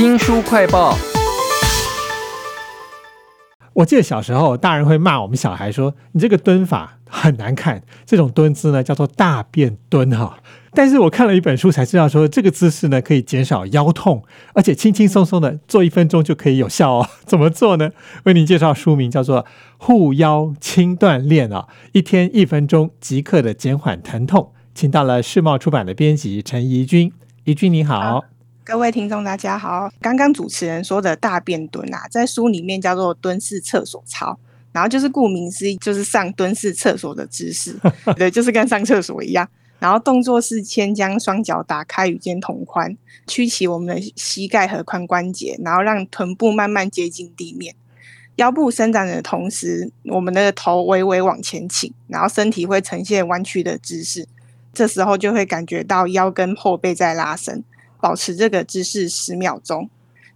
新书快报。我记得小时候，大人会骂我们小孩说：“你这个蹲法很难看，这种蹲姿呢叫做大便蹲哈。”但是我看了一本书才知道，说这个姿势呢可以减少腰痛，而且轻轻松松的做一分钟就可以有效哦。怎么做呢？为您介绍书名叫做《护腰轻锻炼》啊，一天一分钟即刻的减缓疼痛。请到了世贸出版的编辑陈怡君，怡君你好。各位听众，大家好。刚刚主持人说的大便蹲啊，在书里面叫做蹲式厕所操，然后就是顾名思义，就是上蹲式厕所的姿势，对，就是跟上厕所一样。然后动作是先将双脚打开与肩同宽，屈起我们的膝盖和髋关节，然后让臀部慢慢接近地面，腰部伸展的同时，我们的头微微往前倾，然后身体会呈现弯曲的姿势，这时候就会感觉到腰跟后背在拉伸。保持这个姿势十秒钟，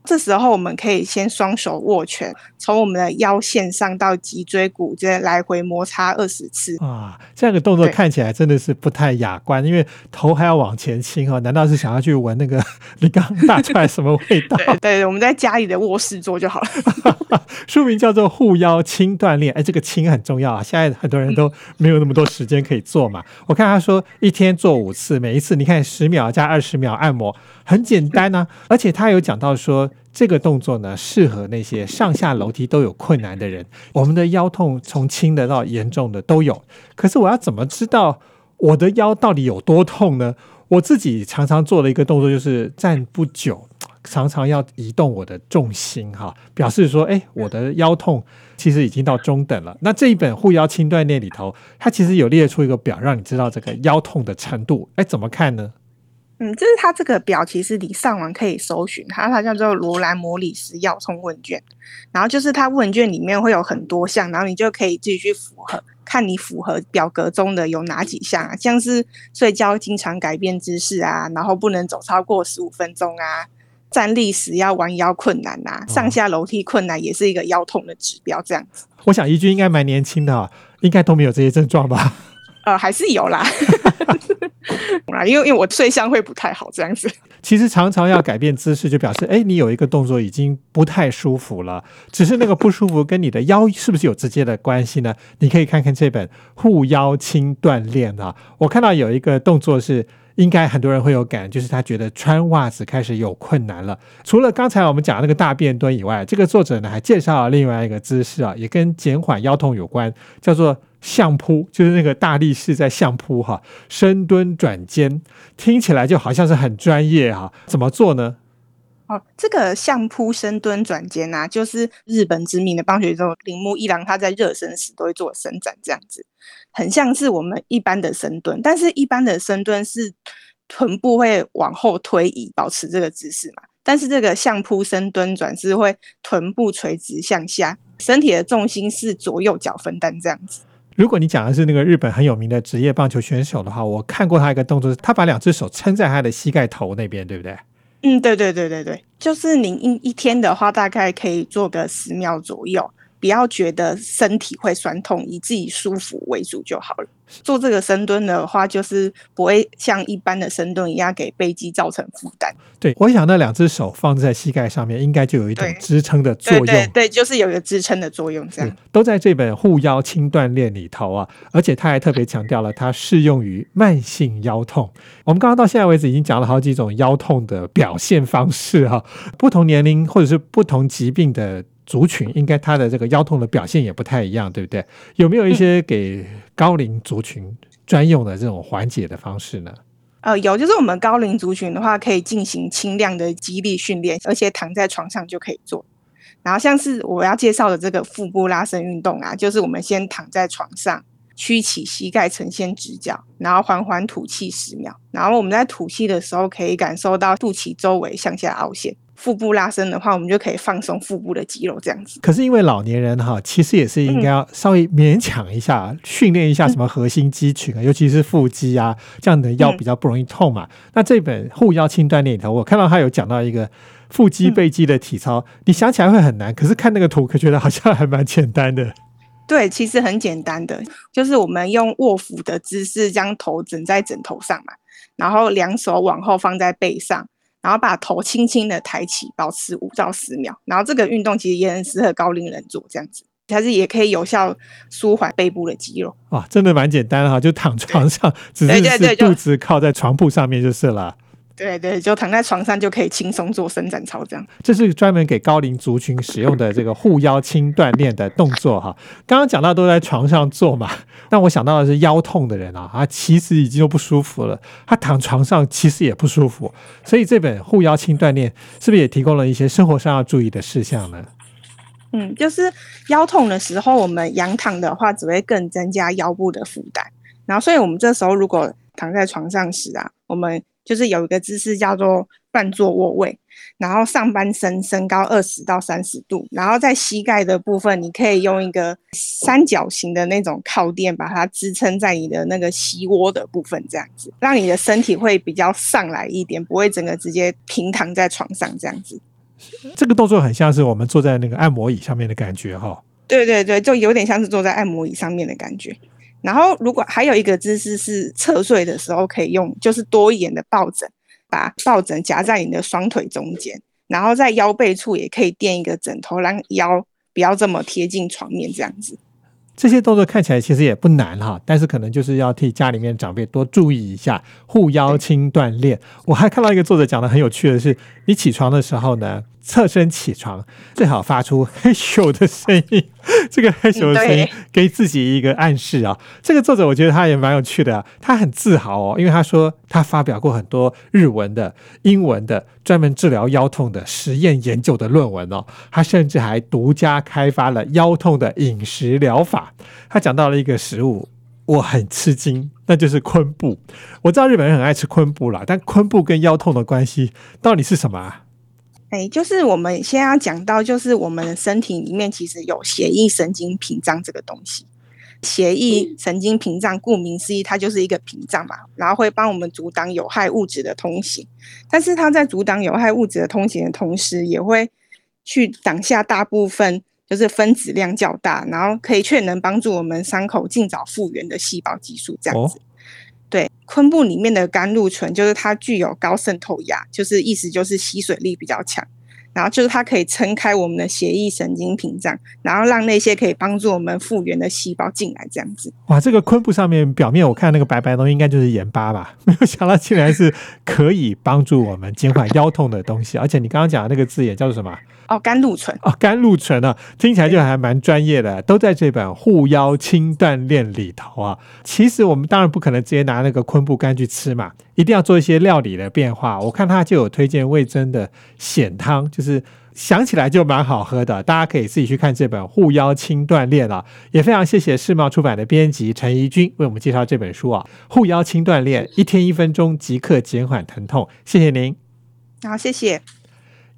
这时候我们可以先双手握拳，从我们的腰线上到脊椎骨，这来回摩擦二十次。啊，这样的动作看起来真的是不太雅观，因为头还要往前倾哦。难道是想要去闻那个你刚大出来什么味道？对，我们在家里的卧室做就好了。书名叫做护腰轻锻炼，哎，这个轻很重要啊。现在很多人都没有那么多时间可以做嘛。我看他说一天做五次，每一次你看十秒加二十秒按摩。很简单呢，而且他有讲到说，这个动作呢适合那些上下楼梯都有困难的人。我们的腰痛从轻的到严重的都有，可是我要怎么知道我的腰到底有多痛呢？我自己常常做的一个动作就是站不久，常常要移动我的重心哈，表示说，哎，我的腰痛其实已经到中等了。那这一本护腰轻锻炼里头，它其实有列出一个表，让你知道这个腰痛的程度。哎，怎么看呢？嗯，就是它这个表，其实你上网可以搜寻它，它叫做罗兰摩里斯腰痛问卷。然后就是它问卷里面会有很多项，然后你就可以自己去符合，看你符合表格中的有哪几项啊，像是睡觉经常改变姿势啊，然后不能走超过十五分钟啊，站立时要弯腰困难呐，上下楼梯困难也是一个腰痛的指标。这样子，我想怡君应该蛮年轻的，应该都没有这些症状吧？呃，还是有啦。啊，因为因为我睡相会不太好，这样子。其实常常要改变姿势，就表示哎，你有一个动作已经不太舒服了。只是那个不舒服跟你的腰是不是有直接的关系呢？你可以看看这本护腰轻锻炼啊。我看到有一个动作是，应该很多人会有感，就是他觉得穿袜子开始有困难了。除了刚才我们讲那个大便蹲以外，这个作者呢还介绍了另外一个姿势啊，也跟减缓腰痛有关，叫做。相扑就是那个大力士在相扑哈，深蹲转肩，听起来就好像是很专业哈。怎么做呢？哦，这个相扑深蹲转肩啊，就是日本知名的棒球手铃木一郎他在热身时都会做伸展，这样子很像是我们一般的深蹲，但是一般的深蹲是臀部会往后推移，保持这个姿势嘛。但是这个相扑深蹲转是会臀部垂直向下，身体的重心是左右脚分担这样子。如果你讲的是那个日本很有名的职业棒球选手的话，我看过他一个动作，他把两只手撑在他的膝盖头那边，对不对？嗯，对对对对对，就是您一一天的话，大概可以做个十秒左右。不要觉得身体会酸痛，以自己舒服为主就好了。做这个深蹲的话，就是不会像一般的深蹲一样给背肌造成负担。对，我想那两只手放在膝盖上面，应该就有一种支撑的作用。对对，就是有一个支撑的作用。这样都在这本护腰轻锻炼里头啊，而且他还特别强调了，它适用于慢性腰痛。我们刚刚到现在为止已经讲了好几种腰痛的表现方式哈，不同年龄或者是不同疾病的。族群应该他的这个腰痛的表现也不太一样，对不对？有没有一些给高龄族群专用的这种缓解的方式呢？呃，有，就是我们高龄族群的话，可以进行轻量的肌力训练，而且躺在床上就可以做。然后像是我要介绍的这个腹部拉伸运动啊，就是我们先躺在床上，屈起膝盖呈现直角，然后缓缓吐气十秒。然后我们在吐气的时候，可以感受到肚脐周围向下凹陷。腹部拉伸的话，我们就可以放松腹部的肌肉，这样子。可是因为老年人哈，其实也是应该要稍微勉强一下，训练一下什么核心肌群啊，尤其是腹肌啊，这样的腰比较不容易痛嘛。那这本护腰轻锻炼里头，我看到他有讲到一个腹肌背肌的体操，你想起来会很难，可是看那个图，可觉得好像还蛮简单的。对，其实很简单的，就是我们用卧俯的姿势将头枕在枕头上嘛，然后两手往后放在背上。然后把头轻轻的抬起，保持五到十秒。然后这个运动其实也很适合高龄人做，这样子，它是也可以有效舒缓背部的肌肉。哇，真的蛮简单哈，就躺床上，只是是肚子靠在床铺上面就是了。对对，就躺在床上就可以轻松做伸展操，这样。这是专门给高龄族群使用的这个护腰轻锻炼的动作哈。刚刚讲到都在床上做嘛，但我想到的是腰痛的人啊，他其实已经都不舒服了，他躺床上其实也不舒服，所以这本护腰轻锻炼是不是也提供了一些生活上要注意的事项呢？嗯，就是腰痛的时候，我们仰躺的话，只会更增加腰部的负担。然后，所以我们这时候如果躺在床上时啊，我们就是有一个姿势叫做半坐卧位，然后上半身升高二十到三十度，然后在膝盖的部分，你可以用一个三角形的那种靠垫把它支撑在你的那个膝窝的部分，这样子，让你的身体会比较上来一点，不会整个直接平躺在床上这样子。这个动作很像是我们坐在那个按摩椅上面的感觉哈。对对对，就有点像是坐在按摩椅上面的感觉。然后，如果还有一个姿势是侧睡的时候可以用，就是多一点的抱枕，把抱枕夹在你的双腿中间，然后在腰背处也可以垫一个枕头，让腰不要这么贴近床面，这样子。这些动作看起来其实也不难哈，但是可能就是要替家里面长辈多注意一下护腰轻锻炼。我还看到一个作者讲的很有趣的是，你起床的时候呢。侧身起床，最好发出嘿咻的声音。这个嘿咻的声音给自己一个暗示啊。这个作者我觉得他也蛮有趣的，他很自豪哦，因为他说他发表过很多日文的、英文的专门治疗腰痛的实验研究的论文哦。他甚至还独家开发了腰痛的饮食疗法。他讲到了一个食物，我很吃惊，那就是昆布。我知道日本人很爱吃昆布啦，但昆布跟腰痛的关系到底是什么啊？哎，就是我们先要讲到，就是我们的身体里面其实有血液神经屏障这个东西。血液神经屏障顾名思义，它就是一个屏障嘛，然后会帮我们阻挡有害物质的通行。但是它在阻挡有害物质的通行的同时，也会去挡下大部分就是分子量较大，然后可以却能帮助我们伤口尽早复原的细胞激素这样子。对，昆布里面的甘露醇就是它具有高渗透压，就是意思就是吸水力比较强，然后就是它可以撑开我们的血液神经屏障，然后让那些可以帮助我们复原的细胞进来，这样子。哇，这个昆布上面表面我看那个白白的东西，应该就是盐巴吧？没有想到竟然是可以帮助我们减缓腰痛的东西，而且你刚刚讲的那个字眼叫做什么？哦，甘露醇哦，甘露醇啊，听起来就还蛮专业的，都在这本护腰轻锻炼里头啊。其实我们当然不可能直接拿那个昆布干去吃嘛，一定要做一些料理的变化。我看他就有推荐味增的鲜汤，就是想起来就蛮好喝的。大家可以自己去看这本护腰轻锻炼啊。也非常谢谢世贸出版的编辑陈怡君为我们介绍这本书啊，护腰轻锻炼，一天一分钟即刻减缓疼痛。谢谢您，好，谢谢。